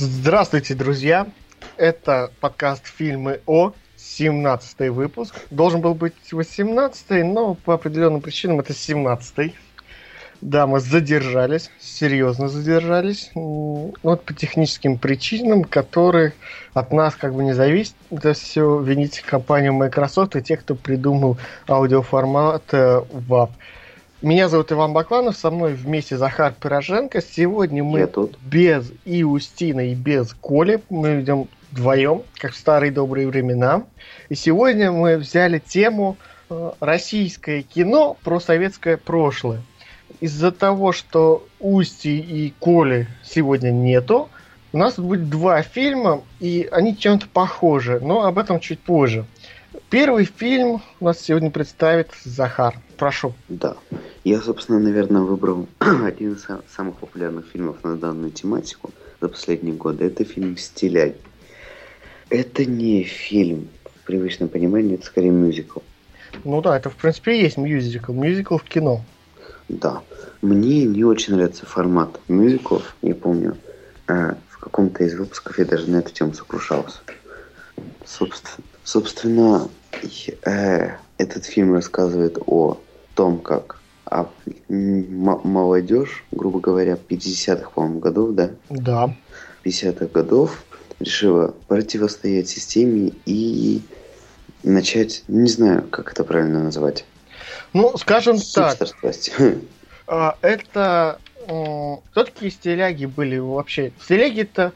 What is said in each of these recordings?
Здравствуйте, друзья! Это подкаст «Фильмы о», 17 выпуск. Должен был быть 18 но по определенным причинам это 17 Да, мы задержались, серьезно задержались. Вот по техническим причинам, которые от нас как бы не зависят. Это все вините компанию Microsoft и те, кто придумал аудиоформат э, WAV. Меня зовут Иван Бакланов, со мной вместе Захар Пироженко. Сегодня мы тут. без и Устина, и без Коли. Мы идем вдвоем, как в старые добрые времена. И сегодня мы взяли тему э, российское кино про советское прошлое. Из-за того, что Усти и Коли сегодня нету, у нас будет два фильма, и они чем-то похожи, но об этом чуть позже. Первый фильм у нас сегодня представит Захар. Прошу. Да. Я, собственно, наверное, выбрал один из самых популярных фильмов на данную тематику за последние годы. Это фильм «Стиляй». Это не фильм в привычном понимании, это скорее мюзикл. Ну да, это в принципе и есть мюзикл. Мюзикл в кино. Да. Мне не очень нравится формат мюзиклов. Я помню, э, в каком-то из выпусков я даже на эту тему сокрушался. Собственно, собственно этот фильм рассказывает о том, как а молодежь, грубо говоря, 50-х, по-моему, годов, да? Да. 50-х годов решила противостоять системе и начать, не знаю, как это правильно назвать. Ну, скажем так, а, это кто такие стиляги были вообще? Стиляги это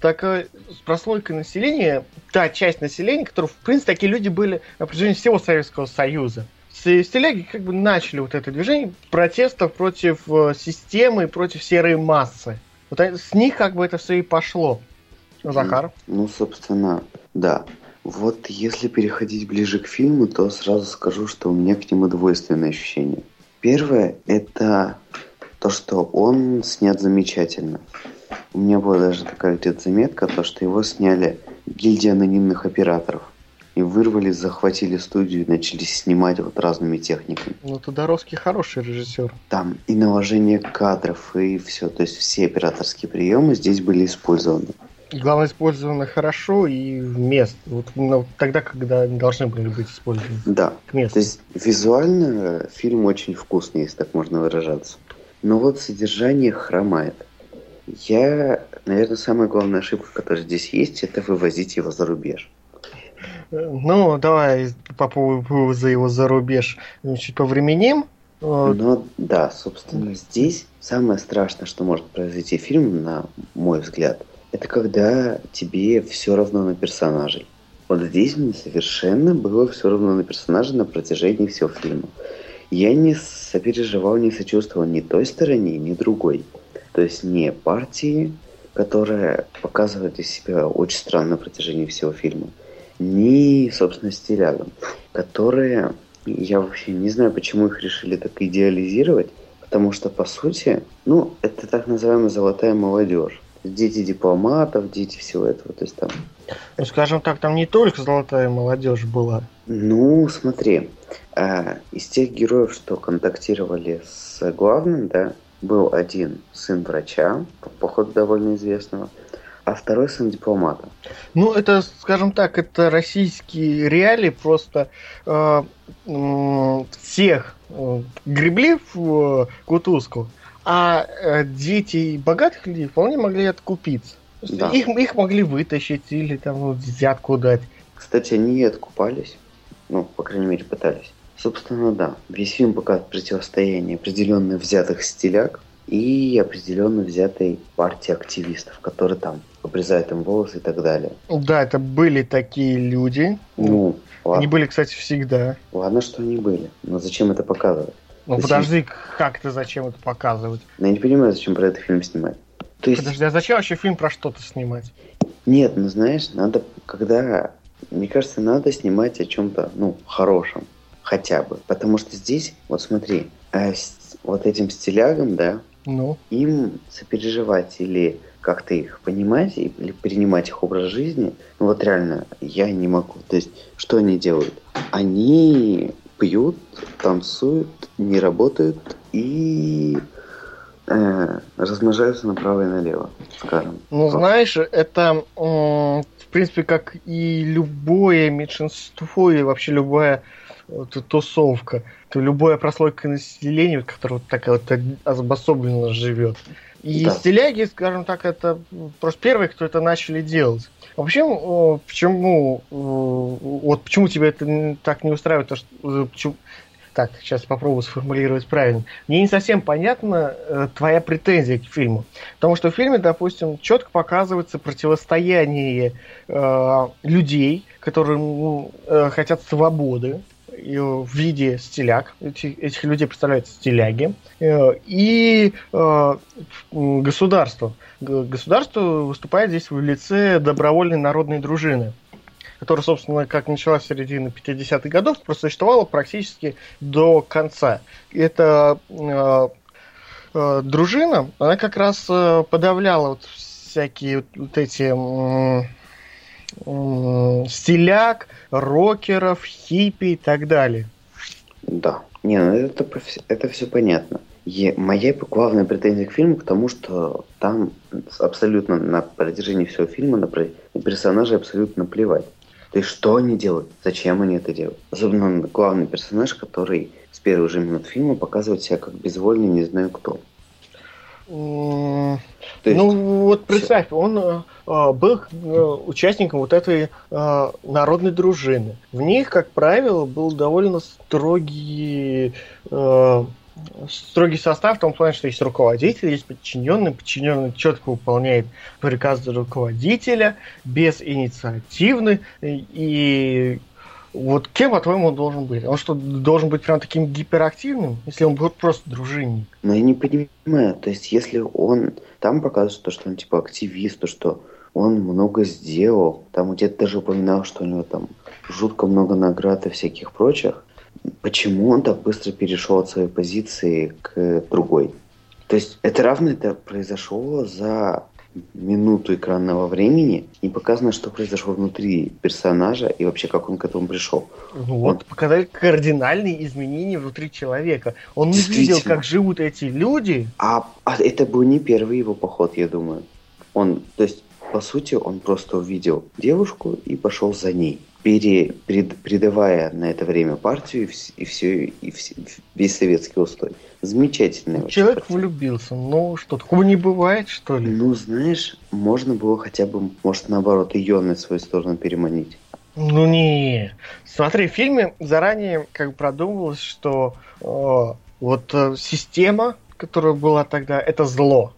такая прослойка населения, та часть населения, которая, в принципе, такие люди были на протяжении всего Советского Союза. Стиляги как бы начали вот это движение протестов против э, системы, против серой массы. Вот с них как бы это все и пошло. Захар? Ну, собственно, да. Вот если переходить ближе к фильму, то сразу скажу, что у меня к нему двойственное ощущение. Первое – это то, что он снят замечательно. У меня была даже такая где-то заметка, то, что его сняли гильдия анонимных операторов. И вырвали, захватили студию и начали снимать вот разными техниками. Ну, Тодоровский хороший режиссер. Там и наложение кадров, и все. То есть все операторские приемы здесь были использованы. Главное, использовано хорошо и вместо. Вот ну, тогда, когда они должны были быть использованы. Да. К месту. То есть визуально фильм очень вкусный, если так можно выражаться. Но вот содержание хромает. Я, наверное, самая главная ошибка, которая здесь есть, это вывозить его за рубеж. Ну, давай по поводу вывоза его за рубеж чуть повременим. Ну, да, собственно, здесь самое страшное, что может произойти фильм, на мой взгляд – это когда тебе все равно на персонажей. Вот здесь мне совершенно было все равно на персонажей на протяжении всего фильма. Я не сопереживал, не сочувствовал ни той стороне, ни другой. То есть не партии, которая показывает из себя очень странно на протяжении всего фильма, ни, собственно, стилягам, которые, я вообще не знаю, почему их решили так идеализировать, потому что, по сути, ну, это так называемая золотая молодежь дети дипломатов, дети всего этого. То есть там... Ну, скажем так, там не только золотая молодежь была. Ну, смотри, э, из тех героев, что контактировали с главным, да, был один сын врача, походу довольно известного, а второй сын дипломата. Ну, это, скажем так, это российские реалии, просто э, э, всех э, гребли в э, кутузку, а э, дети богатых людей вполне могли откупиться. Да. Их, их могли вытащить или там ну, взятку дать. Кстати, они и откупались. Ну, по крайней мере, пытались. Собственно, да. Весь фильм показывает противостояние определенно взятых стиляк и определенно взятой партии активистов, которые там обрезают им волосы и так далее. Да, это были такие люди. Ну, ладно. Они были, кстати, всегда. Ладно, что они были. Но зачем это показывать? Ну зачем? подожди, как ты зачем это показывать? Ну, я не понимаю, зачем про этот фильм снимать. То есть... Подожди, а зачем вообще фильм про что-то снимать? Нет, ну знаешь, надо, когда... Мне кажется, надо снимать о чем-то, ну, хорошем. Хотя бы. Потому что здесь, вот смотри, э, с, вот этим стилягам, да, ну? им сопереживать или как-то их понимать или принимать их образ жизни, ну вот реально, я не могу. То есть, что они делают? Они пьют, танцуют, не работают и э, размножаются направо и налево, скажем. Ну, знаешь, это, в принципе, как и любое меньшинство, и вообще любая тусовка, то любая прослойка населения, которая вот такая вот обособленно живет. И да. стиляги, скажем так, это просто первые, кто это начали делать. Вообще, почему, вот почему тебя это так не устраивает, то, что, э, почему, так, сейчас попробую сформулировать правильно. Мне не совсем понятна э, твоя претензия к фильму. Потому что в фильме, допустим, четко показывается противостояние э, людей, которые э, хотят свободы, в виде стиляг, эти, этих людей представляют стиляги, э, и э, государство. Государство выступает здесь в лице добровольной народной дружины которая, собственно, как началась в середине 50-х годов, просуществовала практически до конца. И эта э, э, дружина, она как раз э, подавляла вот всякие вот эти э, э, стиляк, рокеров, хиппи и так далее. Да. Не, ну это, это все понятно. И моя главная претензия к фильму к тому, что там абсолютно на протяжении всего фильма на персонажей абсолютно плевать. То есть что они делают? Зачем они это делают? Особенно главный персонаж, который с первых же минут фильма показывает себя как безвольный, не знаю кто. есть... Ну вот представь, он э, был э, участником вот этой э, народной дружины. В них, как правило, был довольно строгий э, строгий состав в том плане, что есть руководитель, есть подчиненный, подчиненный четко выполняет приказы руководителя, без инициативный, и вот кем, по-твоему, он должен быть? Он что, должен быть прям таким гиперактивным, если он будет просто дружинник? Ну, я не понимаю. То есть, если он там показывает то, что он типа активист, то, что он много сделал, там где-то даже упоминал, что у него там жутко много наград и всяких прочих, почему он так быстро перешел от своей позиции к другой. То есть это равно это произошло за минуту экранного времени, не показано, что произошло внутри персонажа и вообще как он к этому пришел. Вот, он... показали кардинальные изменения внутри человека. Он не видел, как живут эти люди. А, а это был не первый его поход, я думаю. Он, то есть, по сути, он просто увидел девушку и пошел за ней пере, пред, предавая на это время партию и, все, и все, весь советский устой. Замечательный. Человек картина. влюбился. Ну, что, такого не бывает, что ли? Ну, знаешь, можно было хотя бы, может, наоборот, ее на свою сторону переманить. Ну не, смотри, в фильме заранее как продумывалось, что э, вот э, система, которая была тогда, это зло.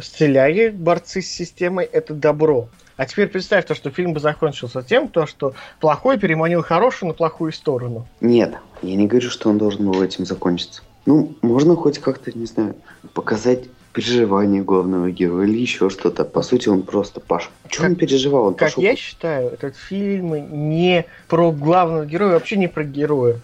Стиляги, борцы с системой, это добро. А теперь представь то, что фильм бы закончился тем, то, что плохой переманил хорошую на плохую сторону. Нет, я не говорю, что он должен был этим закончиться. Ну, можно хоть как-то, не знаю, показать переживания главного героя или еще что-то. По сути, он просто Паша. Что он переживал? Он как пошел... я считаю, этот фильм не про главного героя, вообще не про героя.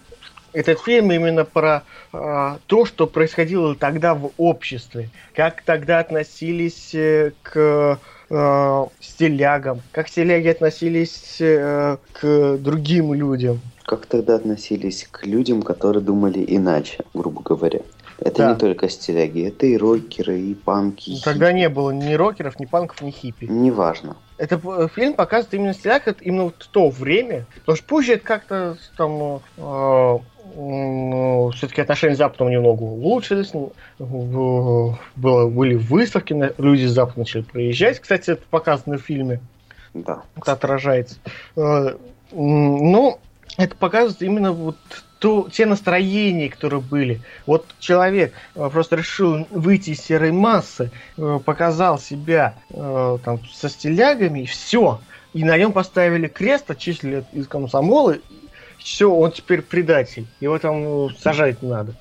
Этот фильм именно про э, то, что происходило тогда в обществе, как тогда относились э, к э, стилягам, как стиляги относились э, к другим людям. Как тогда относились к людям, которые думали иначе, грубо говоря. Это да. не только стиляги, это и рокеры, и панки. И Тогда не было ни рокеров, ни панков, ни хиппи. Неважно. Это э, фильм показывает именно стиляг, это именно в то время. Потому что позже это как-то там э, все-таки отношения с Западом немного улучшились. Было, были выставки, люди с Запада начали приезжать. Кстати, это показано в фильме. Да. Это отражается. Э, ну, это показывает именно вот то, те настроения, которые были. Вот человек э, просто решил выйти из серой массы, э, показал себя там, со стилягами, и все. И на нем поставили крест, отчислили из комсомола, все, он теперь предатель. Его там ну, сажать надо.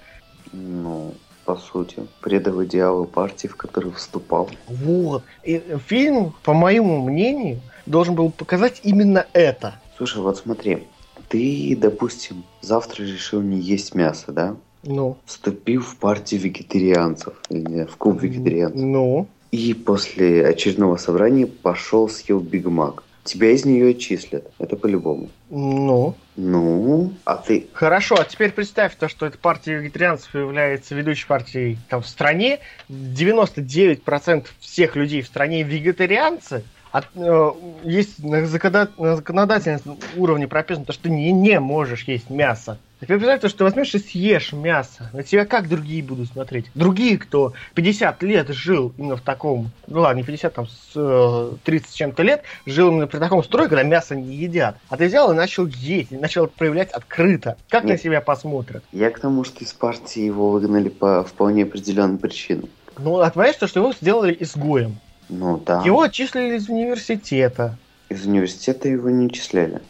Ну, по сути, предал идеалы партии, в которую вступал. Вот. И фильм, по моему мнению, должен был показать именно это. Слушай, вот смотри, ты, допустим, завтра решил не есть мясо, да? Ну. Вступил в партию вегетарианцев, или в клуб вегетарианцев. Ну. И после очередного собрания пошел съел Биг Мак тебя из нее отчислят. Это по-любому. Ну, Ну, а ты... Хорошо, а теперь представь то, что эта партия вегетарианцев является ведущей партией там, в стране. 99% всех людей в стране вегетарианцы. А, э, есть на законодательном уровне прописано, то, что ты не, не можешь есть мясо. Теперь представь, то, что ты возьмешь и съешь мясо. На тебя как другие будут смотреть? Другие, кто 50 лет жил именно в таком, ну ладно, не 50, там, с э, 30 с чем-то лет, жил именно при таком строе, когда мясо не едят. А ты взял и начал есть, и начал проявлять открыто. Как на Нет. себя посмотрят? Я к тому, что из партии его выгнали по вполне определенным причинам. Ну, а понимаешь, то, что его сделали изгоем. Ну да. Его отчислили из университета. Из университета его не числяли.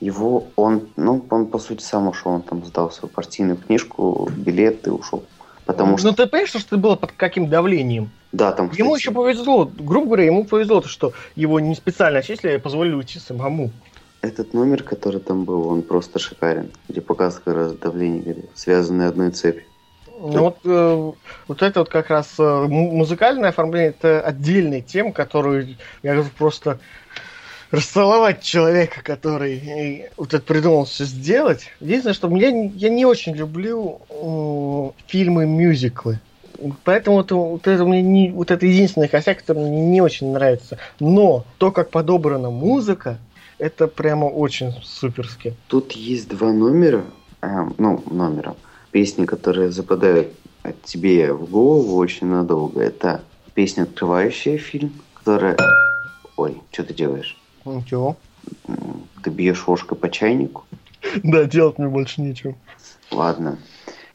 Его, он, ну, он по сути сам ушел, он там сдал свою партийную книжку, билет и ушел. Потому ну, что, ты понимаешь, что это было под каким давлением? да, там, Ему кстати, еще повезло, грубо говоря, ему повезло, то, что его не специально отчислили, а позволили уйти самому. этот номер, который там был, он просто шикарен. Где показывает как раз давление, говорит, связанные одной цепью. Ну вот, э, вот это вот как раз э, музыкальное оформление, это отдельная тема, которую я просто расцеловать человека, который э, вот это придумал все сделать. Единственное, что я, не- я не очень люблю э, фильмы-мюзиклы. Поэтому это, вот это мне не, вот это единственный косяк, который мне не очень нравится. Но то, как подобрана музыка, это прямо очень суперски. Тут есть два номера, а, ну, номера, песни, которые западают от тебе в голову очень надолго. Это песня, открывающая фильм, которая... Ой, что ты делаешь? М, Ты бьешь ложкой по чайнику? Да, делать мне больше нечего. Ладно.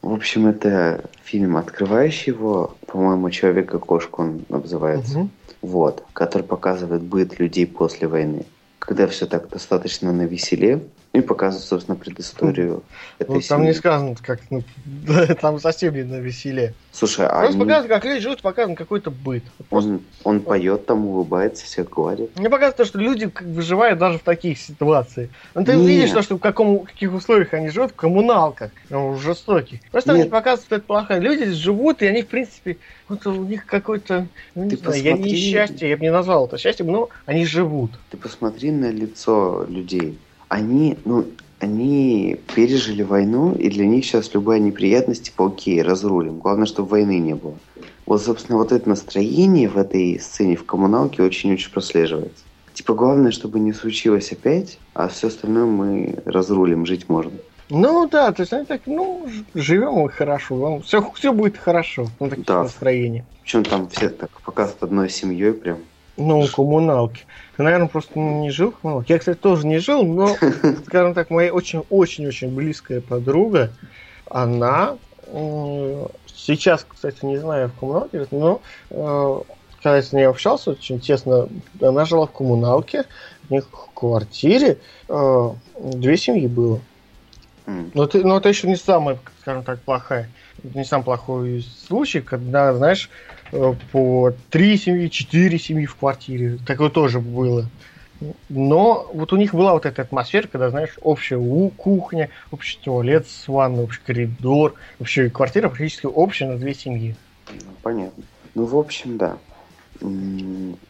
В общем, это фильм, открывающий его, по-моему, «Человек-кошка» он называется. Мгм. Вот, который показывает быт людей после войны. Когда все так достаточно на веселе, и показывает, собственно, предысторию этой Ну, там не семьи. сказано, как, ну, там совсем не на веселе. Слушай, а Просто они- показывают, как люди живут, показан какой-то быт. Просто он, он поет там, улыбается, всех гладит. Мне показывает, то, что люди выживают даже в таких ситуациях. Ну, ты Нет. видишь, то, что в, каком, в каких условиях они живут, в коммуналках, ну, жестоких. Просто Нет. мне показывают, что это плохо. Люди живут, и они, в принципе, вот у них какой-то, ну, не Ты знаю, я не посмотри. счастье, я бы не назвал это счастьем, но они живут. Ты посмотри на лицо людей. Они, ну, они пережили войну, и для них сейчас любая неприятность, типа, окей, разрулим. Главное, чтобы войны не было. Вот, собственно, вот это настроение в этой сцене в коммуналке очень-очень прослеживается. Типа, главное, чтобы не случилось опять, а все остальное мы разрулим, жить можно. Ну да, то есть они так, ну, живем и хорошо, все, все будет хорошо, ну, такие Да. настроения. Причем там все так показывают одной семьей прям. Ну, коммуналки. Ты, наверное, просто не жил в коммуналке. Я, кстати, тоже не жил, но, скажем так, моя очень-очень-очень близкая подруга, она сейчас, кстати, не знаю, в коммуналке, но э, когда я с ней общался очень тесно, она жила в коммуналке, у них в квартире э, две семьи было. Но, ты, но это еще не самая, скажем так, плохая. Это не самый плохой случай, когда, знаешь, по три семьи, четыре семьи в квартире. Такое тоже было. Но вот у них была вот эта атмосфера, когда, знаешь, общая у- кухня, общий туалет с ванной, общий коридор, вообще квартира практически общая на две семьи. Понятно. Ну, в общем, да.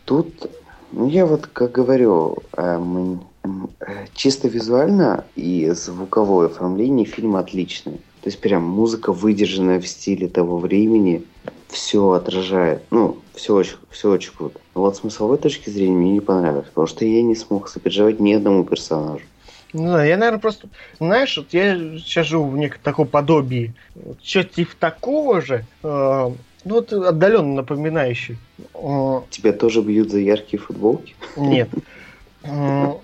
Тут, ну, я вот, как говорю, эм, э, чисто визуально и звуковое оформление фильма отличное. То есть прям музыка, выдержанная в стиле того времени, все отражает. Ну, все очень, все очень круто. Но вот смысловой точки зрения мне не понравилось, потому что я не смог сопереживать ни одному персонажу. Ну, да, я, наверное, просто, знаешь, вот я сейчас живу в неком таком подобии, что-то типа такого же, э, ну, вот отдаленно напоминающий. Э, Тебя тоже бьют за яркие футболки? Нет.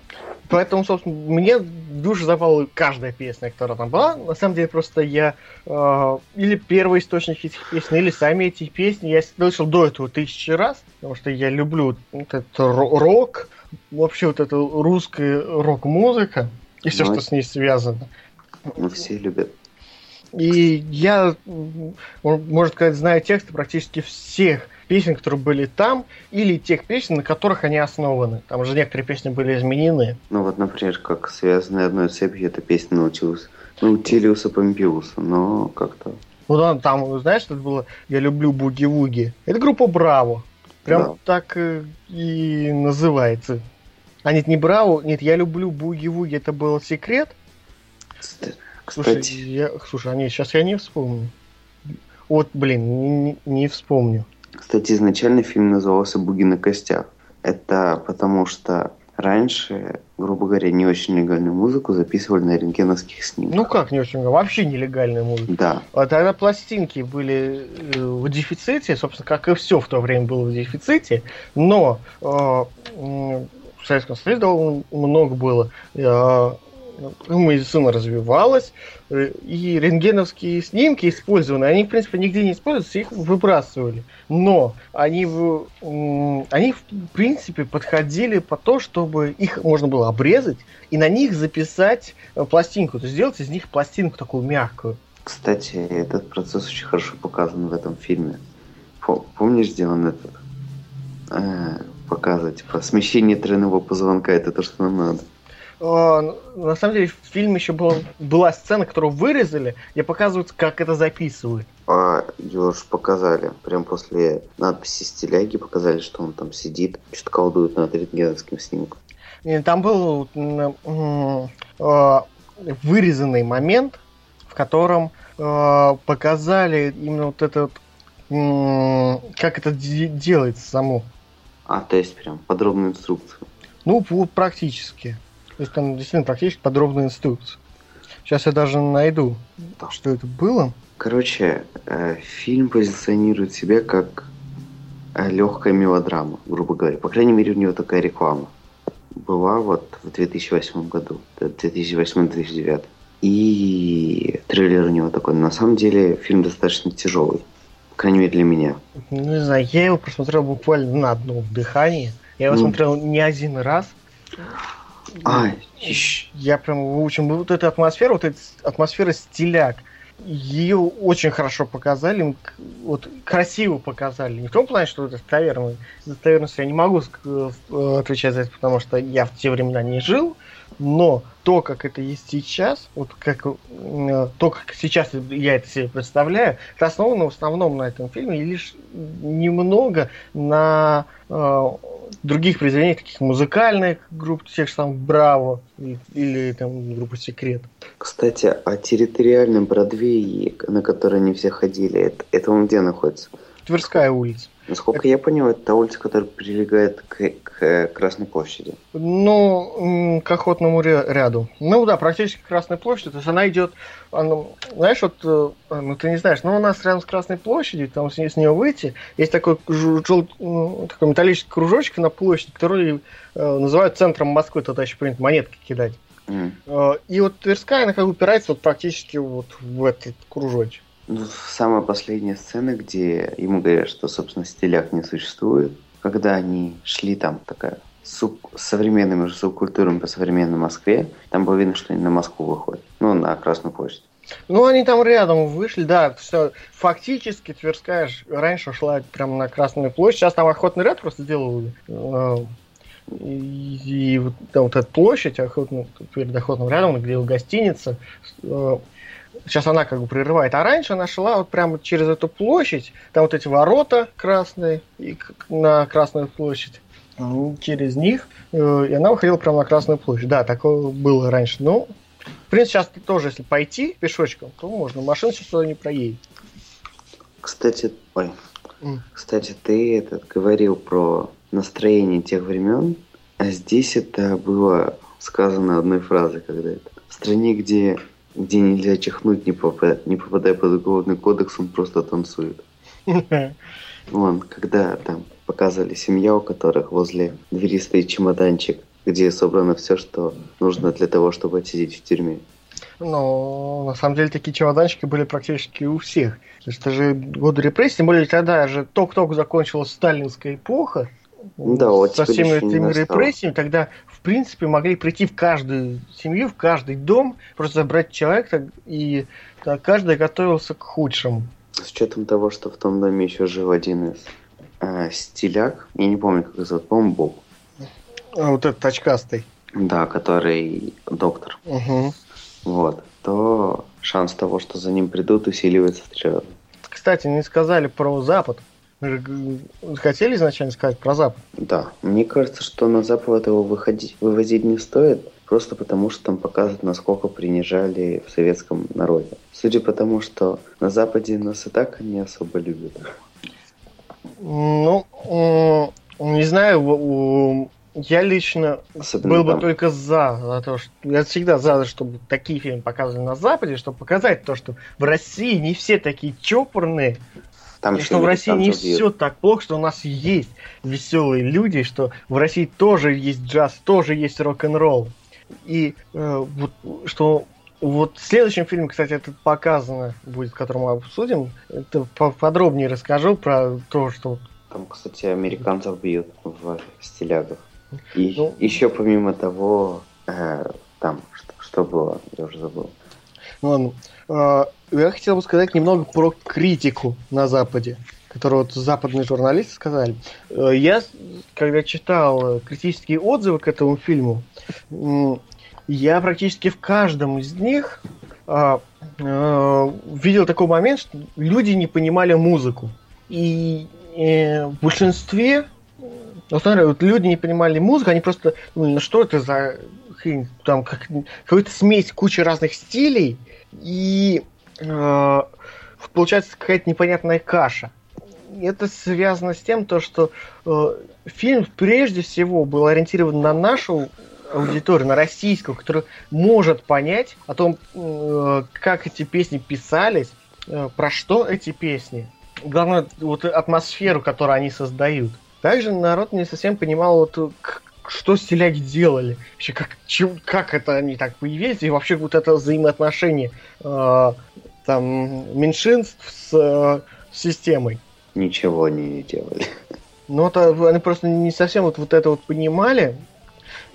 Поэтому, собственно, мне душу запала каждая песня, которая там была. На самом деле, просто я э, или первый источник этих песен, или сами эти песни я слышал до этого тысячи раз, потому что я люблю вот этот ро- рок, вообще вот эта русская рок-музыка и все, Ну, что с ней связано. Ну, все любят. И я, можно сказать, знаю тексты практически всех песен, которые были там, или тех песен, на которых они основаны. Там же некоторые песни были изменены. Ну вот, например, как связанная одной цепью, это песня Наутилус. Наутилиуса Помпиуса, но как-то... Ну да, там, знаешь, это было «Я люблю буги-вуги». Это группа «Браво». Прям Да. так э, и называется. А нет, не Брау, нет, я люблю Буги-Вуги, это был секрет. Слушай, Кстати, я, слушай, а нет, сейчас я не вспомню. Вот, блин, не, не вспомню. кстати, изначально фильм назывался «Буги на костях». Это потому что раньше, грубо говоря, не очень легальную музыку записывали на рентгеновских снимках. Ну как не очень, вообще нелегальная музыка. Да, А тогда пластинки были э, в дефиците, собственно, как и все в то время было в дефиците, но э, в Советском Союзе довольно много было. Э, медицина развивалась, э, и рентгеновские снимки использованы, они, в принципе, нигде не используются, их выбрасывали. Но они, в- они в принципе, подходили по то, чтобы их можно было обрезать и на них записать э, пластинку, то есть сделать из них пластинку такую мягкую. кстати, этот процесс очень хорошо показан в этом фильме. По- Помнишь, где он этот э, показывает, типа, смещение тройного позвонка, это то, что нам надо. А, На самом деле, в фильме еще была, была сцена, которую вырезали, где показывают, как это записывают. А его ж показали, прям после надписи стиляги показали, что он там сидит, что-то колдует над рентгеновским снимком. И там был а, вырезанный момент, в котором а, показали именно вот этот, как это де- делается само. А, то есть прям подробную инструкцию. Ну, практически. То есть там действительно практически подробная инструкция. Сейчас я даже найду, что это было. Короче, э, фильм позиционирует себя как легкая мелодрама, грубо говоря. По крайней мере, у него такая реклама была вот в 2008 году, 2008-2009. И трейлер у него такой. На самом деле фильм достаточно тяжелый. По крайней мере, для меня. Ну, Не знаю, я его просмотрел буквально на одном дыхании. Я его Ну. смотрел не один раз. А, Я прям выучил вот эту атмосферу, вот эта атмосфера стиляк. Ее очень хорошо показали, вот красиво показали. Не в том плане, что это достоверно. Достоверность я не могу ск- э, отвечать за это, потому что я в те времена не жил. Но то, как это есть сейчас, вот как э, то, как сейчас я это себе представляю, это основано в основном на этом фильме и лишь немного на э, других произведениях, таких музыкальных групп, тех же там Браво или, или там группа Секрет. Кстати, о территориальном Бродвее, на который не все ходили, это, это он где находится? Тверская улица. Насколько я понял, это та улица, которая прилегает к, к Красной площади. Ну, к охотному ря- ряду. Ну да, практически к Красной площади. То есть она идет, она, знаешь, вот, э, ну ты не знаешь, но у нас рядом с Красной площадью, там с, с нее выйти, есть такой, жел- такой металлический кружочек на площади, который э, называют центром Москвы, туда еще принято монетки кидать. Э, и вот Тверская, она как бы упирается вот практически вот в этот кружочек. Самая последняя сцена, где ему говорят, что, собственно, стиляк не существует, когда они шли там такая суб- современными же субкультурами по современной Москве, там было видно, что они на Москву выходят. Ну, на Красную площадь. Ну, они там рядом вышли, да, все. Фактически Тверская раньше шла прямо на Красную площадь, сейчас там охотный ряд просто сделали. Э, И, и вот там вот эта площадь охотно, перед охотным рядом, где гостиница, э, сейчас она как бы прерывает. А раньше она шла вот прямо через эту площадь, там вот эти ворота красные и на Красную площадь. Через них, э, и она выходила прямо на Красную площадь. Да, такое было раньше. Ну, в принципе, сейчас тоже, если пойти пешочком, то можно. Машина сейчас туда не проедет. Кстати, ой, кстати, ты этот говорил про настроение тех времен, а здесь это было сказано одной фразой, когда это в стране, где, где нельзя чихнуть, не попадая, не попадая под уголовный кодекс, он просто танцует. Вон, когда там показывали семья, у которых возле двери стоит чемоданчик, где собрано все, что нужно для того, чтобы отсидеть в тюрьме. Но на самом деле такие чемоданчики были практически у всех. То есть это же годы репрессий, тем более тогда же только-только закончилась сталинская эпоха. Да, Со оттепель всеми этими репрессиями, тогда, в принципе, могли прийти в каждую семью, в каждый дом, просто забрать человека, и так, каждый готовился к худшему. С учетом того, что в том доме еще жил один из э, стиляк, я не помню, как его зовут, по-моему, Боб. А вот этот очкастый. Да, который доктор. Угу. Вот. То шанс того, что за ним придут, усиливается в три раза. Кстати, не сказали про Запад. Хотели изначально сказать про Запад? Да, мне кажется, что на Запад его выходить, вывозить не стоит, просто потому что там показывают, насколько принижали в советском народе. Судя по тому, что на Западе нас и так не особо любят. Ну, не знаю, я лично Особенно был бы там. только за, за то, что я всегда за, чтобы такие фильмы показывали на Западе, чтобы показать то, что в России не все такие чопорные, там и что в России не все так плохо, что у нас есть веселые люди, что в России тоже есть джаз, тоже есть рок-н-ролл. И э, вот что вот в следующем фильме, кстати, это показано будет, который мы обсудим. Это подробнее расскажу про то, что... Там, кстати, американцев бьют в стилягах. И ну, еще помимо того, э, там, что, что было, я уже забыл. Ну ладно. Э, я хотел бы сказать немного про критику на Западе, которую вот западные журналисты сказали. Э, я, когда читал критические отзывы к этому фильму, я практически в каждом из них э, э, видел такой момент, что люди не понимали музыку. И э, в большинстве ну, смотри, вот люди не понимали музыку, они просто ну что это за хрень, там как, какая-то смесь кучи разных стилей, и э, получается какая-то непонятная каша. Это связано с тем, то, что э, фильм прежде всего был ориентирован на нашу аудиторию, на российскую, которая может понять о том, э, как эти песни писались, э, про что эти песни. Главное, вот атмосферу, которую они создают. Также народ не совсем понимал, вот, что стиляги делали. Вообще, как, чем, как это они так появились, и вообще вот это взаимоотношение э, там, меньшинств с э, системой. Ничего они не делали. Ну, это, они просто не совсем вот, вот это вот понимали.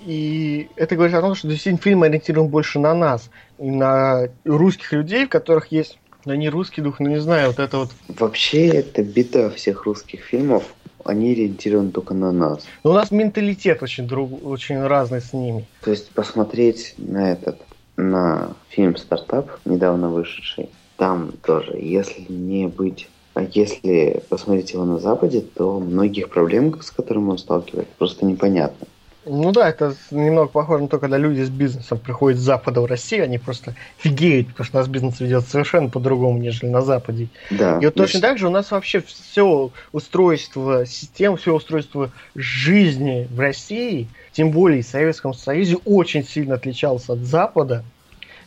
И это говорит о том, что действительно фильм ориентирован больше на нас, и на русских людей, в которых есть да не русский дух, но не знаю, вот это вот... Вообще, это беда всех русских фильмов они ориентированы только на нас. Но у нас менталитет очень, друг, очень разный с ними. То есть посмотреть на этот, на фильм «Стартап», недавно вышедший, там тоже, если не быть а если посмотреть его на Западе, то многих проблем, с которыми он сталкивается, просто непонятно. Ну да, это немного похоже на то, когда люди с бизнесом приходят с Запада в Россию, они просто фигеют, потому что у нас бизнес ведет совершенно по-другому, нежели на Западе. Да, и вот точно так же у нас вообще все устройство систем, все устройство жизни в России, тем более в Советском Союзе, очень сильно отличалось от Запада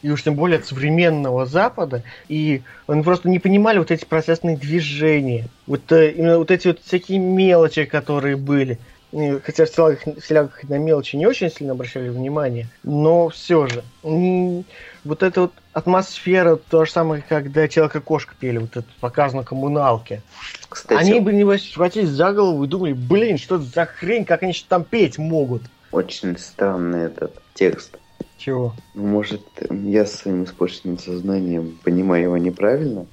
и уж тем более от современного Запада, и они просто не понимали вот эти процессные движения, вот э, именно вот эти вот всякие мелочи, которые были хотя в селах, в селях на мелочи не очень сильно обращали внимание, но все же. Не, вот эта вот атмосфера, то же самое, когда человек и кошка пели, вот это показано коммуналке. Кстати, они бы не схватились за голову и думали, блин, что это за хрень, как они там петь могут. Очень странный этот текст. Чего? Ну, может, я своим испорченным сознанием понимаю его неправильно,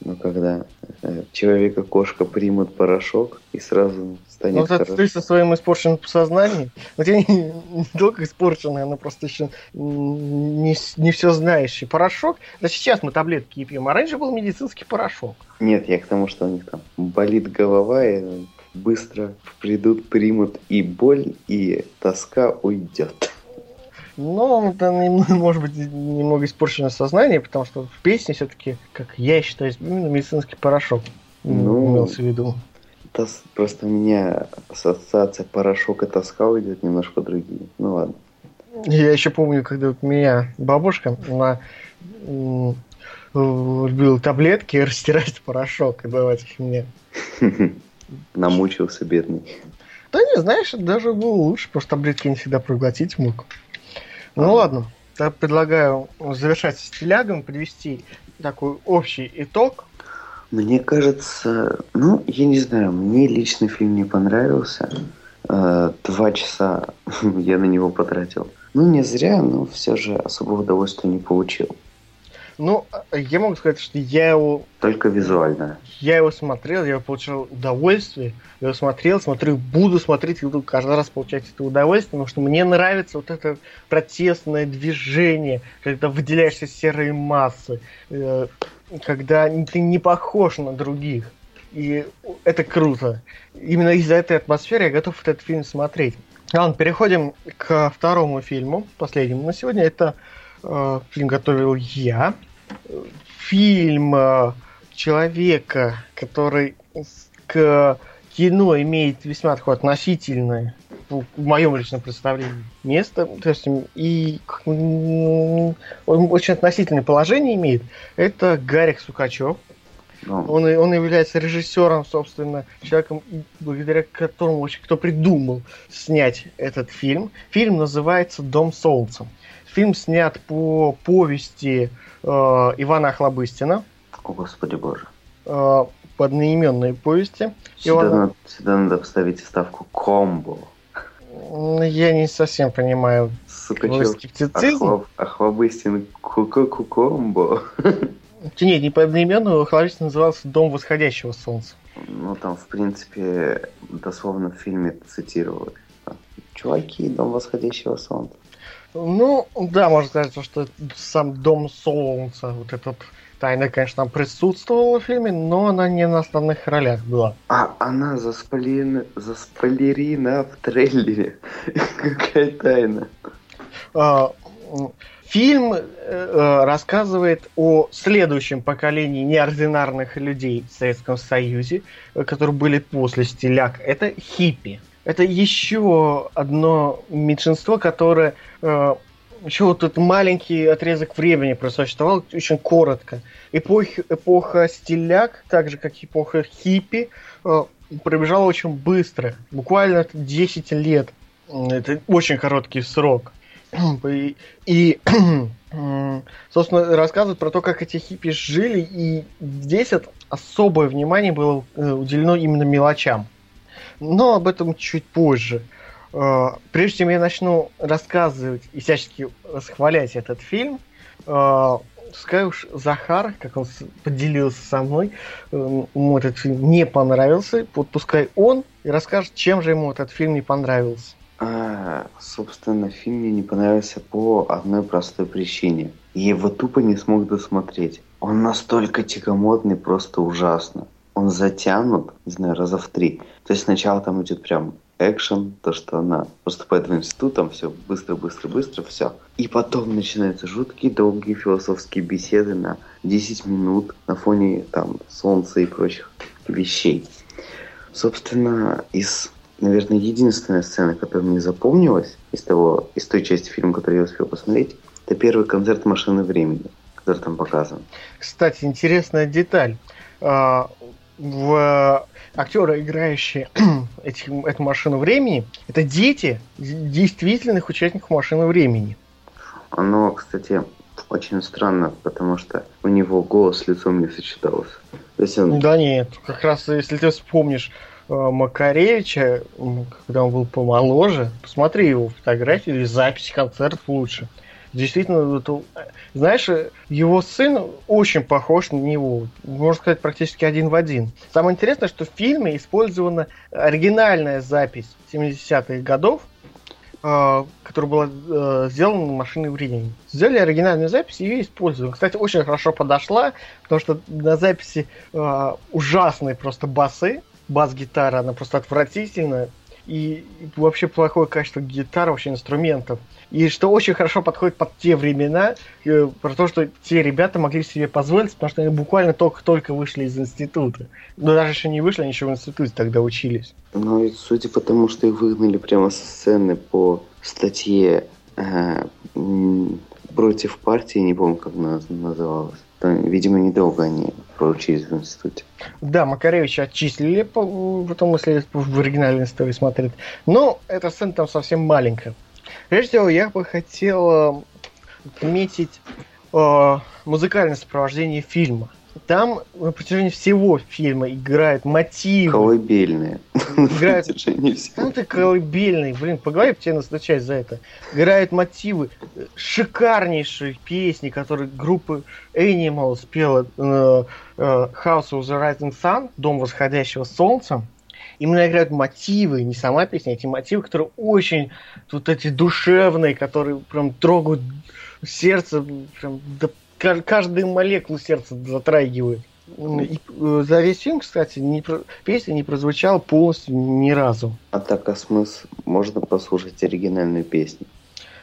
но когда э, человека-кошка примут порошок и сразу станет Ну, хорошо. ты со своим испорченным сознанием, у тебя не, не только испорченное, оно просто еще не, не все знающий. Порошок, да сейчас мы таблетки пьем, а раньше был медицинский порошок. Нет, я к тому, что у них там болит голова, и быстро придут, примут и боль, и тоска уйдет. Но это, может быть, немного испорченное сознание, потому что в песне все-таки, как я считаю, именно медицинский порошок ну, имелся в виду. Тос, просто у меня ассоциация порошок и тоска уйдет немножко другие. Ну ладно. Я еще помню, когда вот меня бабушка, она любила таблетки растирать порошок и давать их мне. Намучился бедный. Да не, знаешь, даже было лучше, просто таблетки не всегда проглотить мог. Ну а. ладно, я предлагаю завершать с телягом, подвести такой общий итог. Мне кажется, ну, я не знаю, мне лично фильм не понравился. Э, два часа я на него потратил. Ну, не зря, но все же особого удовольствия не получил. Ну, я могу сказать, что я его... Только визуально. Я его смотрел, я получил удовольствие. Я его смотрел, смотрю, буду смотреть, буду каждый раз получать это удовольствие, потому что мне нравится вот это протестное движение, когда выделяешься серые массы, э, когда ты не похож на других. и это круто. Именно из-за этой атмосферы я готов этот фильм смотреть. Ладно, переходим к второму фильму, последнему на сегодня. Это фильм готовил я. Фильм э, человека, который к кино имеет весьма такое относительное, в моем личном представлении, место, то есть и он очень относительное положение имеет. Это Гарик Сукачев. Ну. Он, он является режиссером, собственно, человеком, благодаря которому очень кто придумал снять этот фильм. Фильм называется «Дом солнца». Фильм снят по повести э, Ивана Охлобыстина. О, Господи Боже. Э, по одноименной повести. Сюда, Ивана... надо, сюда надо вставить ставку комбо. Я не совсем понимаю Сукачев, скептицизм. Охлоб, Охлобыстин комбо. Нет, не по одноименному, Хлорич назывался «Дом восходящего солнца». Ну, там, в принципе, дословно в фильме цитировали. Чуваки, «Дом восходящего солнца». Ну, да, можно сказать, что сам Дом Солнца, вот этот тайна, конечно, там присутствовала в фильме, но она не на основных ролях была. А она заспойлерена, заспойлерена в трейлере. Какая тайна? А, Фильм э, э, рассказывает о следующем поколении неординарных людей в Советском Союзе, которые были после стиляк. Это хиппи. Это еще одно меньшинство, которое еще вот этот маленький отрезок времени просуществовал очень коротко. Эпох, эпоха стиляк, так же как эпоха хиппи, э, пробежала очень быстро. Буквально 10 лет. Это очень короткий срок. И, собственно, рассказывают про то, как эти хиппи жили, и здесь это особое внимание было э, уделено именно мелочам. Но об этом чуть позже. Э, прежде чем я начну рассказывать и всячески расхвалять этот фильм, э, пускай уж Захар, как он поделился со мной, ему этот фильм не понравился, вот пускай он и расскажет, чем же ему этот фильм не понравился. А, собственно, фильм мне не понравился по одной простой причине. Я его тупо не смог досмотреть. Он настолько тягомотный, просто ужасно. Он затянут, не знаю, раза в три. То есть сначала там идет прям экшен, то, что она поступает в институт, там все быстро, быстро, быстро, все. И потом начинаются жуткие долгие философские беседы на 10 минут на фоне там солнца и прочих вещей. Собственно, из наверное, единственная сцена, которая мне запомнилась из того, из той части фильма, которую я успел посмотреть, это первый концерт машины времени, который там показан. Кстати, интересная деталь. В актеры, играющие эти, эту машину времени, это дети действительных участников машины времени. Оно, кстати, очень странно, потому что у него голос с лицом не сочетался. Он... Да нет, как раз если ты вспомнишь Э, Макаревича, когда он был помоложе, посмотри его фотографии или записи концертов лучше. Действительно, это, знаешь, его сын очень похож на него. Можно сказать, практически один в один. Самое интересное, что в фильме использована оригинальная запись 70-х годов, э, которая была э, сделана на машине времени. Сделали оригинальную запись и ее используем. Кстати, очень хорошо подошла, потому что на записи ужасные просто басы, бас-гитара, она просто отвратительная. И вообще плохое качество гитары, вообще инструментов. И что очень хорошо подходит под те времена, э, про то, что те ребята могли себе позволить, потому что они буквально только-только вышли из института. Но даже еще не вышли, они еще в институте тогда учились. Ну и судя по тому, что их выгнали прямо со сцены по статье э, против партии, не помню, как она называлась. Там, видимо, недолго они проучились в институте. Да, Макаревича отчислили, потом если в оригинальной истории смотреть. Но эта сцена там совсем маленькая. Прежде всего, я бы хотел отметить э, музыкальное сопровождение фильма. Там на протяжении всего фильма играют мотивы. Колыбельные. Играют... Там ты колыбельный, блин, по голове тебе настучать за это. Играют мотивы шикарнейшие песни, которые группа Animal спела э, э, House of the Rising Sun, Дом восходящего солнца. Именно играют мотивы, не сама песня, а эти мотивы, которые очень вот эти душевные, которые прям трогают сердце прям до каждую молекулу сердца затрагивает. И э, за весь фильм, кстати, не, песня не прозвучала полностью ни разу. А так, а смысл? Можно послушать оригинальную песню.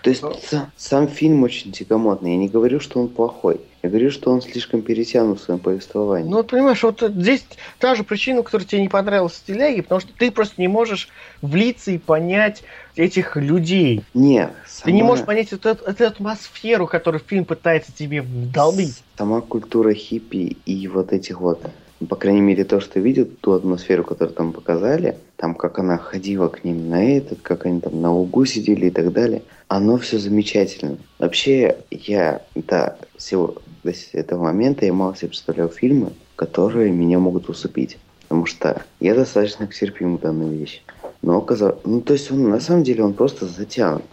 То есть сам, сам фильм очень тягомотный. Я не говорю, что он плохой. Я говорю, что он слишком перетянут в своем повествовании. Ну, вот понимаешь, вот здесь та же причина, которая тебе не понравилась в стиляге, потому что ты просто не можешь влиться и понять этих людей. Нет. Сама... Ты не можешь понять эту, эту атмосферу, которую фильм пытается тебе вдолбить. Сама культура хиппи и вот этих вот ну, по крайней мере, то, что видел, ту атмосферу, которую там показали, там, как она ходила к ним на этот, как они там на угу сидели и так далее, оно все замечательно. Вообще, я до, всего, до этого момента я мало себе представлял фильмы, которые меня могут усыпить. Потому что я достаточно терпим данную вещь. Но оказалось... Ну, то есть он, на самом деле, он просто затянут.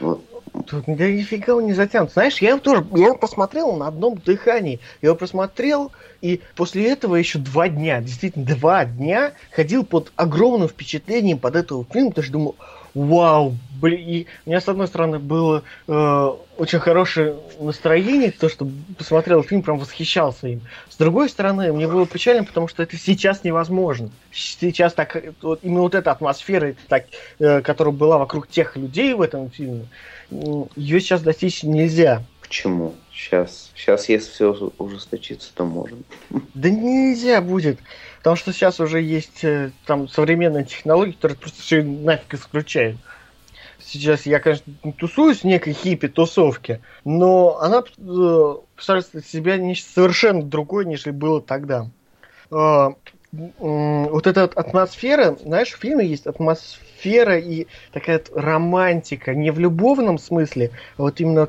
Вот. Тут да нифига он не затянут. Знаешь, я его тоже, я его посмотрел на одном дыхании. Я его просмотрел, и после этого еще два дня, действительно два дня, ходил под огромным впечатлением под этого фильма, потому что думал, вау, блин, и у меня с одной стороны было э, очень хорошее настроение, то, что посмотрел фильм, прям восхищался им. С другой стороны, мне было печально, потому что это сейчас невозможно. Сейчас так, вот, именно вот эта атмосфера, так, э, которая была вокруг тех людей в этом фильме, ее сейчас достичь нельзя. Почему? Сейчас, сейчас если все ужесточится, то можно. Да нельзя будет. Потому что сейчас уже есть э, там современные технологии, которые просто все нафиг исключают. Сейчас я, конечно, тусуюсь в некой хиппи-тусовке, но она э, представляет себя нечто совершенно другое, нежели было тогда. Э, вот эта атмосфера, знаешь, в фильме есть атмосфера и такая романтика, не в любовном смысле, а вот именно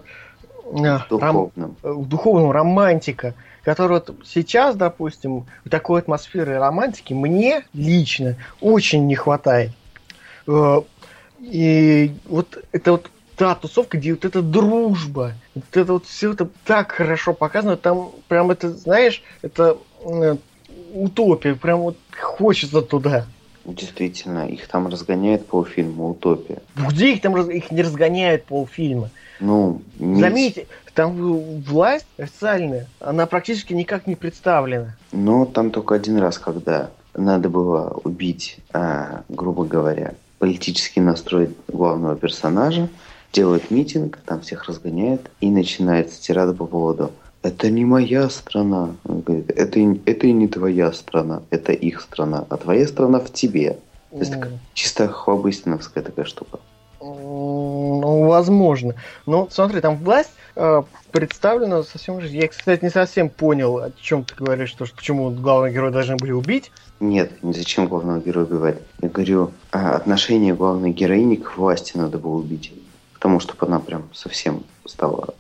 в духовном. Ром, в духовном романтика, которая вот сейчас, допустим, такой атмосферы романтики мне лично очень не хватает. И вот это вот та тусовка, где вот эта дружба, вот это вот все это так хорошо показано, там прям это, знаешь, это э, утопия, прям вот хочется туда. Действительно, их там разгоняют полфильма «Утопия». Где их там их не разгоняют полфильма? Ну, не... Заметьте, там власть официальная, она практически никак не представлена. Ну, там только один раз, когда надо было убить, а, грубо говоря, политический настрой главного персонажа, делают митинг, там всех разгоняют, и начинается тирада по поводу это не моя страна. Он говорит, это, это и не твоя страна, это их страна, а твоя страна в тебе. То есть mm. чисто хлобыстиновская такая штука. Ну, возможно. Но смотри, там власть э, представлена совсем же. Я, кстати, не совсем понял, о чем ты говоришь, что, почему главного героя должны были убить. Нет, зачем главного героя убивать? Я говорю, а отношение главной героини к власти надо было убить. Потому что она прям совсем стала...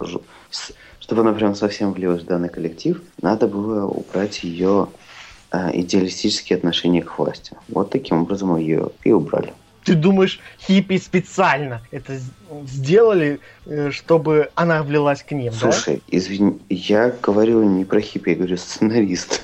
Чтобы она прям совсем влилась в данный коллектив, надо было убрать ее а, идеалистические отношения к власти. Вот таким образом ее и убрали. Ты думаешь, хиппи специально это сделали, э, чтобы она влилась к ним, Слушай, да? извини, я говорю не про хиппи, я говорю сценарист.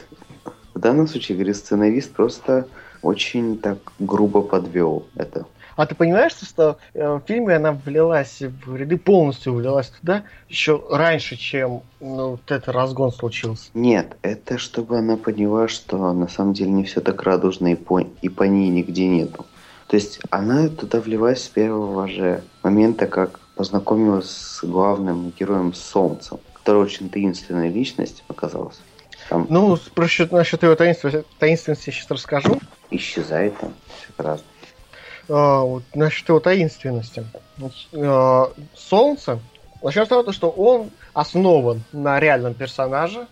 В данном случае, говорю, сценарист просто очень так грубо подвел это. А ты понимаешь, что э, в фильме она влилась в ряды, полностью влилась туда еще раньше, чем ну, вот этот разгон случился? Нет, это чтобы она поняла, что на самом деле не все так радужно и по, и по ней нигде нету. То есть она туда влилась с первого же момента, как познакомилась с главным героем Солнцем, который очень таинственная личность оказалась. Там... Ну, про счет, насчет его таинственности, таинственности я сейчас расскажу. Исчезает там, все по-разному. А, вот, насчет его таинственности. А, Солнце, начнем с того, что он основан на реальном персонаже,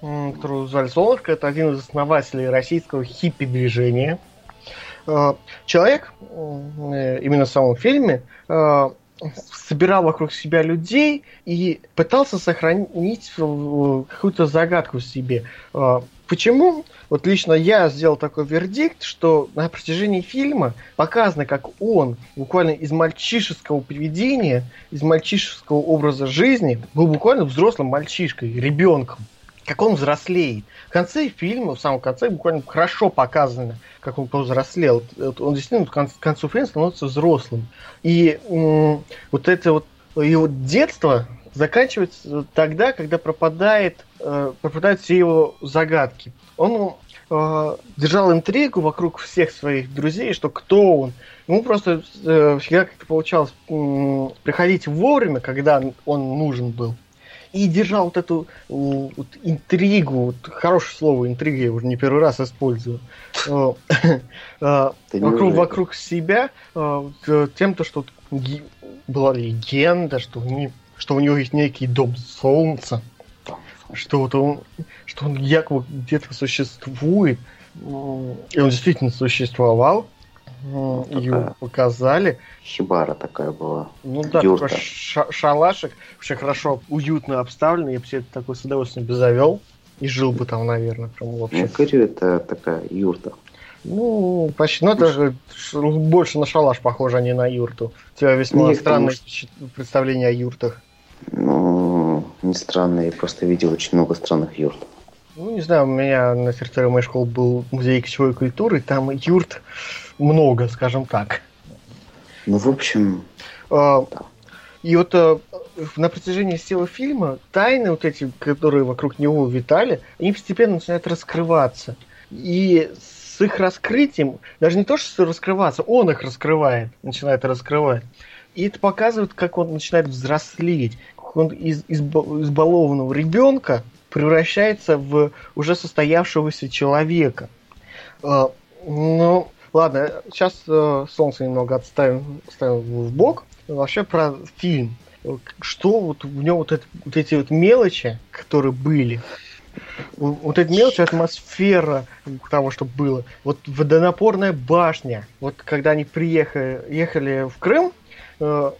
которого звали Солнышко. Это один из основателей российского хиппи-движения. А, человек, именно в самом фильме, а, собирал вокруг себя людей и пытался сохранить какую-то загадку в себе. Почему? Вот лично я сделал такой вердикт, что на протяжении фильма показано, как он буквально из мальчишеского поведения, из мальчишеского образа жизни был буквально взрослым мальчишкой, ребенком как он взрослеет. В конце фильма, в самом конце, буквально хорошо показано, как он повзрослел. Он действительно к концу фильма становится взрослым. И вот это вот его детство заканчивается тогда, когда пропадает э, пропадают все его загадки. Он э, держал интригу вокруг всех своих друзей, что кто он. Ему просто э, всегда как-то получалось э, приходить вовремя, когда он нужен был. И держал вот эту вот, интригу, вот, хорошее слово интрига, я уже не первый раз использую, э, э, вокруг, вокруг себя, э, тем, то, что была легенда, что, что у него есть некий дом солнца, что вот он, что он якобы где-то существует, и он действительно существовал, ну, Его показали. Хибара такая была. Ну да, такой шалашик, вообще хорошо, уютно обставленный. Я бы себе такой с удовольствием бы завел. И жил бы там, наверное, прям вообще. Я говорю, это такая юрта. Ну, почти. Ну, это же больше на шалаш похоже, а не на юрту. У тебя весьма Нет, странное что... представление о юртах. Ну, не странное, я просто видел очень много странных юрт. Ну, не знаю, у меня на территории моей школы был музей кочевой культуры, там юрт много, скажем так. Ну, в общем... А, да. И вот а, на протяжении всего фильма тайны вот эти, которые вокруг него витали, они постепенно начинают раскрываться. И с их раскрытием, даже не то, что раскрываться, он их раскрывает, начинает раскрывать. И это показывает, как он начинает взрослеть, как он из избалованного ребенка превращается в уже состоявшегося человека. А, ну, ладно, сейчас э, солнце немного отставим, отставим в бок. Вообще про фильм. Что вот в нем вот, это, вот эти вот мелочи, которые были, вот эти мелочи, атмосфера того, что было. Вот водонапорная башня. Вот когда они приехали ехали в Крым, э,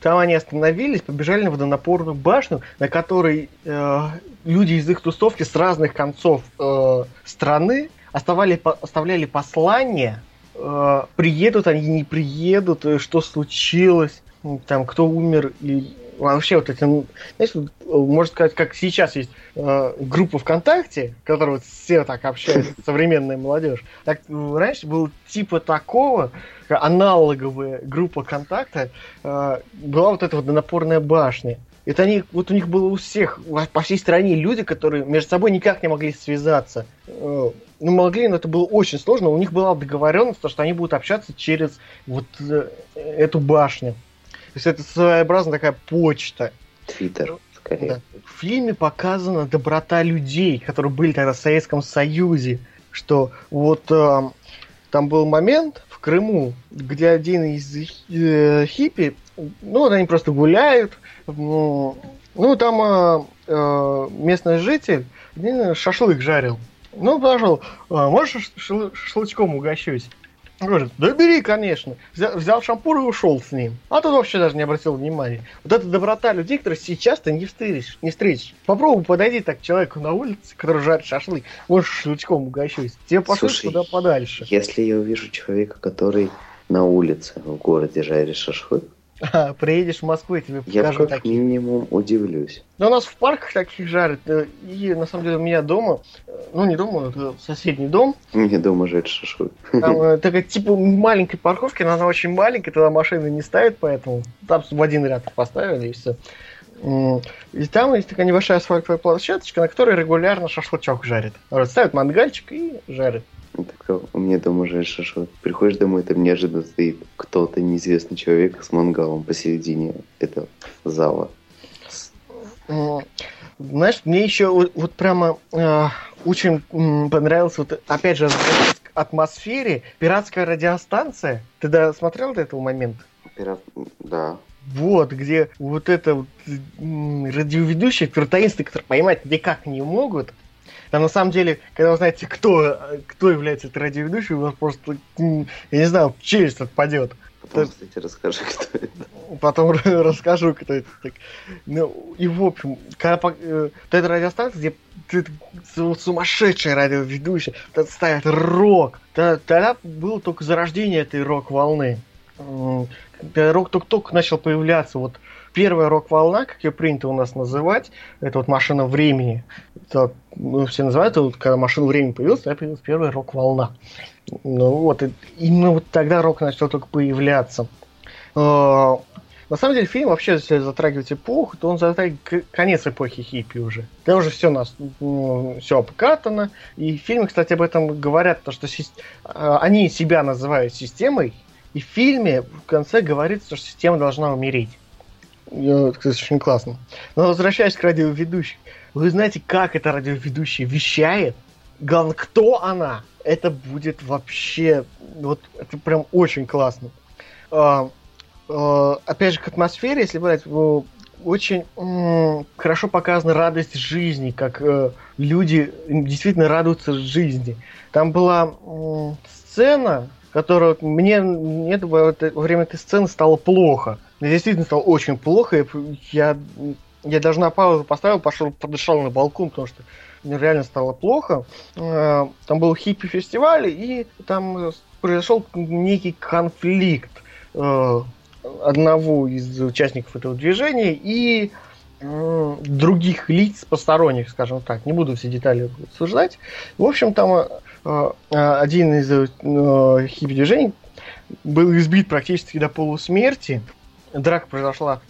там они остановились, побежали на водонапорную башню, на которой э, люди из их тусовки с разных концов э, страны оставали, оставляли послания, э, приедут они, не приедут, э, что случилось, там, кто умер, и вообще вот эти, ну, знаешь, можно сказать, как сейчас есть э, группа ВКонтакте, в которой вот все так общаются, современная молодежь. Так раньше было типа такого, аналоговая группа контакта, э, была вот эта вот напорная башня. Это они, вот у них было у всех, по всей стране люди, которые между собой никак не могли связаться. Э, ну, могли, но это было очень сложно. У них была договоренность, что они будут общаться через вот э, эту башню. То есть это своеобразная такая почта. Твиттер. Да. В фильме показана доброта людей, которые были тогда в Советском Союзе. Что вот э, там был момент в Крыму, где один из э, хиппи, ну, вот они просто гуляют, ну, ну там э, местный житель шашлык жарил. Ну, пожалуй, э, можешь шашлычком угощусь? Говорит, да бери, конечно. Взял, взял шампур и ушел с ним. А тут вообще даже не обратил внимания. Вот эта доброта людей, которые сейчас ты не встретишь. Не встретишь. Попробуй подойди так к человеку на улице, который жарит шашлык. Можешь шашлычком угощусь. Тебе пошлют туда подальше. Если я увижу человека, который на улице в городе жарит шашлык, а, приедешь в Москву, я тебе покажу Я как такие. минимум удивлюсь. Да у нас в парках таких жарят. Э, и на самом деле у меня дома, э, ну не дома, это соседний дом. Мне дома жарят шашлык. Там э, такая типа маленькой парковки, но она очень маленькая, тогда машины не ставят, поэтому там в один ряд поставили и все. И там есть такая небольшая асфальтовая площадочка, на которой регулярно шашлычок жарит. Ставят мангальчик и жарит. Так, у меня дома же шашлык. Приходишь домой, там неожиданно стоит кто-то неизвестный человек с мангалом посередине этого зала. Знаешь, мне еще вот, вот прямо э, очень м, понравилось, вот опять же, атмосфере пиратская радиостанция. Ты досмотрел до этого момента? Пират, да. Вот, где вот это вот радиоведущий, который таинственный, который поймать никак не могут, там на самом деле, когда вы знаете, кто, кто является этой радиоведущей, у вас просто, я не знаю, челюсть отпадет. Потом, кстати, расскажи, кто это. Потом расскажу, кто это. Так. Ну, и в общем, когда э, эта радиостанция, где ты, сумасшедшая радиоведущая, ставят рок. Тогда было только зарождение этой рок-волны. Рок только-только начал появляться. Вот первая рок-волна, как ее принято у нас называть, это вот машина времени. Это, ну, все называют, вот, когда машина времени появилась, тогда появилась первая рок-волна. Ну вот, и, именно вот тогда рок начал только появляться. А, На самом деле фильм вообще, если затрагивать эпоху, то он затрагивает конец эпохи хиппи уже. Там уже все нас, ну, все обкатано. И в фильме, кстати, об этом говорят, то, что а, они себя называют системой, и в фильме в конце говорится, что система должна умереть. Это, кстати, очень классно. Но возвращаясь к радиоведущей. Вы знаете, как эта радиоведущая вещает? Главное, кто она? Это будет вообще... Вот это прям очень классно. А, а, опять же, к атмосфере, если брать, очень м- хорошо показана радость жизни, как э, люди действительно радуются жизни. Там была м- сцена, которая мне, мне во время этой сцены стало плохо. Мне действительно стало очень плохо. Я, я даже на паузу поставил, пошел, подышал на балкон, потому что мне реально стало плохо. Э, там был хиппи-фестиваль, и там произошел некий конфликт э, одного из участников этого движения и других лиц посторонних, скажем так. Не буду все детали обсуждать. В общем, там э, один из хиппи-движений был избит практически до полусмерти драка произошла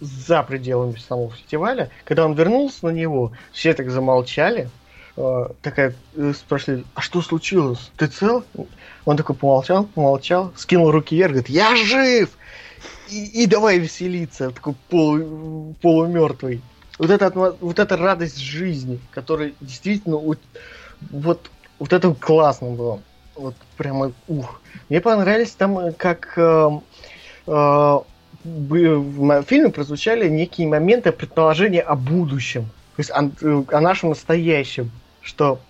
за пределами самого фестиваля. Когда он вернулся на него, все так замолчали. А, такая э, спрашивали, а что случилось? Ты цел? Он такой помолчал, помолчал, скинул руки вверх, говорит, я жив! И, и давай веселиться, такой полу, полумертвый. Вот эта, вот эта радость жизни, которая действительно вот, вот, вот это классно было. Вот прямо ух. Мне понравились там э, как э, э, в фильме прозвучали некие моменты предположения о будущем, то есть о, о нашем настоящем, что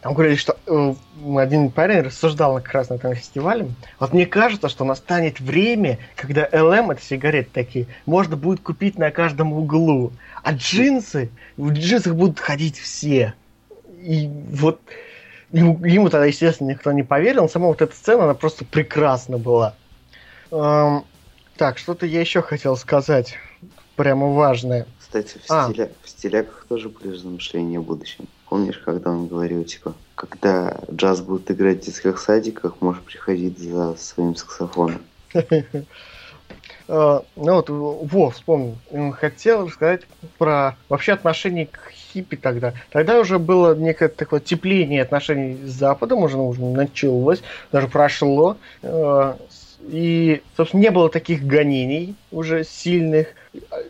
там говорили, что э, один парень рассуждал как раз на этом фестивале. Вот мне кажется, что настанет время, когда ЛМ, это сигареты такие, можно будет купить на каждом углу. А джинсы, в джинсах будут ходить все. И вот ему, ему тогда, естественно, никто не поверил, но сама вот эта сцена, она просто прекрасна была. Эм, так, что-то я еще хотел сказать. Прямо важное. Кстати, в, а. стиля... в стиляках тоже были размышления о будущем. Помнишь, когда он говорил, типа, когда джаз будет играть в детских садиках, можешь приходить за своим саксофоном. А, ну вот, во, вспомнил. Хотел рассказать про вообще отношение к хиппи тогда. Тогда уже было некое такое тепление отношений с Западом, уже, уже началось, даже прошло. И, собственно, не было таких гонений уже сильных.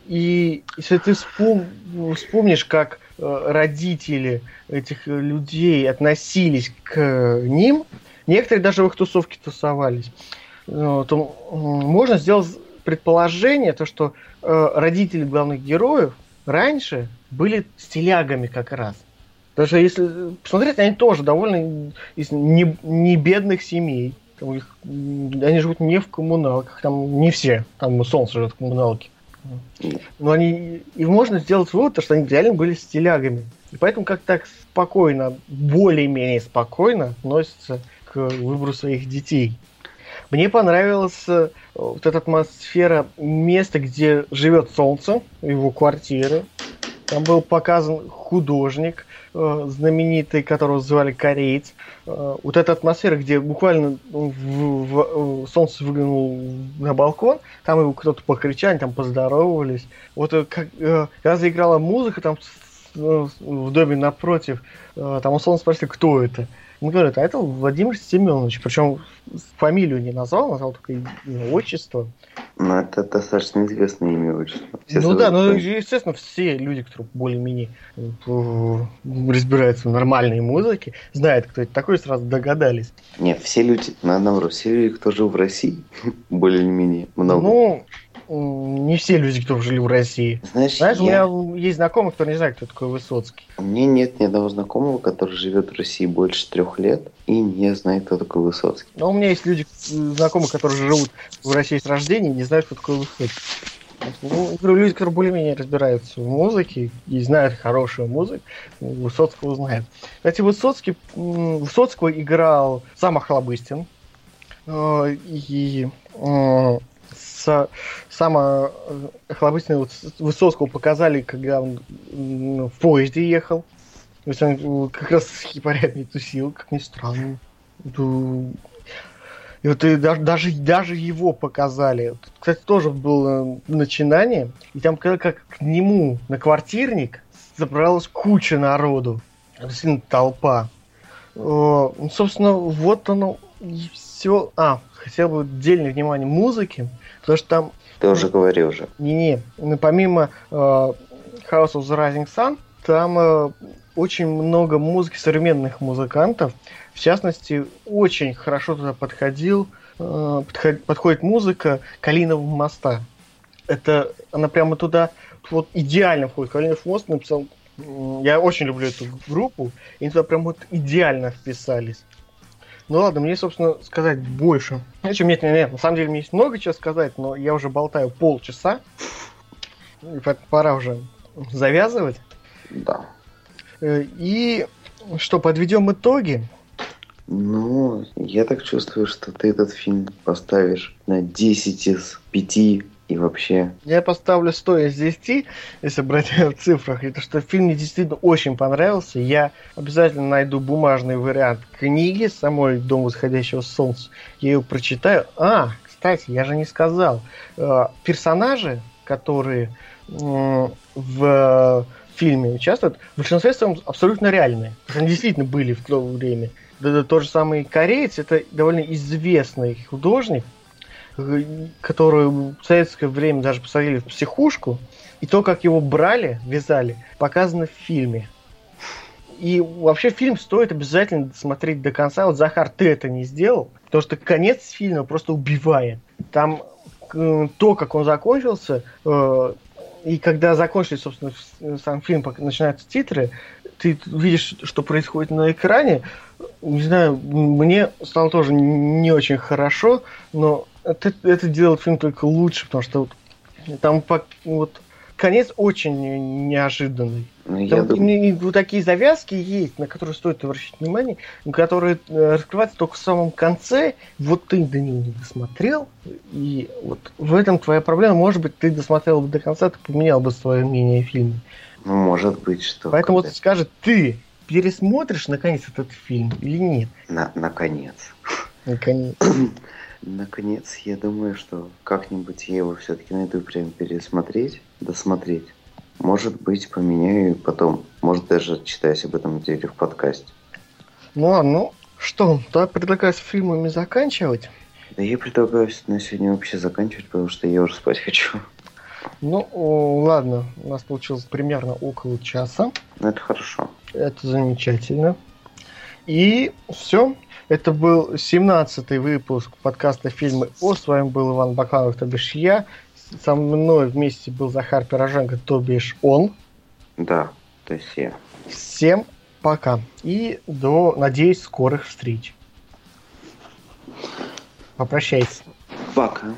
И если ты вспом... вспомнишь, как э, родители этих людей относились к ним, некоторые даже в их тусовке тусовались, э, то можно сделать предположение, то, что э, родители главных героев раньше были стилягами как раз. Даже если посмотреть, они тоже довольно из не, не бедных семей. Их, они живут не в коммуналках, там не все, там Солнце живет в коммуналке. Но они, и можно сделать вывод, что они реально были стилягами. И поэтому как так спокойно, более-менее спокойно относятся к выбору своих детей. Мне понравилась э, вот эта атмосфера места, где живет солнце, его квартиры. Там был показан художник, знаменитый, которого звали Кореец. Э, вот эта атмосфера, где буквально в, в, в, солнце выглянул на балкон, там его кто-то покричали, там поздоровались. Вот э, как, когда заиграла музыка, там в доме напротив, там у солнца спросили, кто это. Он говорит, а это Владимир Семенович. Причем фамилию не назвал, назвал только имя, отчество. Ну, это достаточно известное имя отчество. Все ну да, ну, естественно, все люди, которые более-менее э, разбираются в нормальной музыке, знают, кто это такой, сразу догадались. Нет, все люди, наоборот, все люди, кто жил в России, более-менее много. Ну, не все люди, кто жили в России. Знаешь, Знаешь я... у меня есть знакомый, кто не знает, кто такой Высоцкий. У меня нет ни одного знакомого, который живет в России больше трех лет и не знает, кто такой Высоцкий. Но у меня есть люди, знакомые, которые живут в России с рождения и не знают, кто такой Высоцкий. Ну, люди, которые более-менее разбираются в музыке и знают хорошую музыку, Высоцкого знают. Кстати, Высоцкий, Высоцкого играл сам Охлобыстин. Э, и э, с, самое охлобыстное вот Высоцкого показали, когда он в поезде ехал. То есть он как раз с хипарями тусил, как ни странно. И вот и даже, даже, даже его показали. Кстати, тоже было начинание. И там как, как к нему на квартирник забралась куча народу. Действительно, толпа. О, ну, собственно, вот оно и все. А, хотел бы отдельное внимание музыке, потому что там... Ты уже говорил уже. Не-не, ну, помимо э, House of the Rising Sun, там э, очень много музыки современных музыкантов. В частности, очень хорошо туда подходил, э, подход, подходит музыка Калинового моста. Это она прямо туда вот идеально входит. Калинов мост написал. Я очень люблю эту группу, и они туда прям вот идеально вписались. Ну ладно, мне, собственно, сказать больше. Нечего, нет, нет, нет, на самом деле мне есть много чего сказать, но я уже болтаю полчаса. И пора уже завязывать. Да. Э, и что, подведем итоги? Ну, я так чувствую, что ты этот фильм поставишь на 10 из 5 и вообще. Я поставлю 100 из 10, если брать в цифрах. Это что фильм мне действительно очень понравился. Я обязательно найду бумажный вариант книги самой «Дом восходящего солнца». Я ее прочитаю. А, кстати, я же не сказал. Э, персонажи, которые в фильме участвуют, в большинстве своем абсолютно реальные. Они действительно были в то время. Да, да, тот же самый кореец, это довольно известный художник, который в советское время даже посадили в психушку. И то, как его брали, вязали, показано в фильме. И вообще фильм стоит обязательно смотреть до конца. Вот, Захар, ты это не сделал, потому что конец фильма просто убивает. Там то, как он закончился, э, и когда закончились, собственно, сам фильм, начинаются титры, ты видишь, что происходит на экране. Не знаю, мне стало тоже не очень хорошо, но это, это делает фильм только лучше, потому что там вот конец очень неожиданный. Ну, Там, думаю... и, и, вот такие завязки есть, на которые стоит обращать внимание, которые э, раскрываются только в самом конце. Вот ты до них не досмотрел, и вот в этом твоя проблема. Может быть, ты досмотрел бы до конца, ты поменял бы свое мнение о фильме. Ну, может быть, что. Поэтому вот скажет, ты пересмотришь наконец этот фильм или нет? На, наконец. Наконец. Наконец, я думаю, что как-нибудь я его все-таки найду прям пересмотреть, досмотреть. Может быть, поменяю потом. Может, даже читаюсь об этом деле в подкасте. Ну ладно, ну что, тогда предлагаю с фильмами заканчивать? Да я предлагаю на сегодня вообще заканчивать, потому что я уже спать хочу. Ну, ладно, у нас получилось примерно около часа. Ну, это хорошо. Это замечательно. И все. Это был 17-й выпуск подкаста «Фильмы О». С вами был Иван Бакалов, то бишь я. Со мной вместе был Захар Пироженко, то бишь он. Да, то есть я. Всем пока. И до, надеюсь, скорых встреч. Попрощайся. Пока.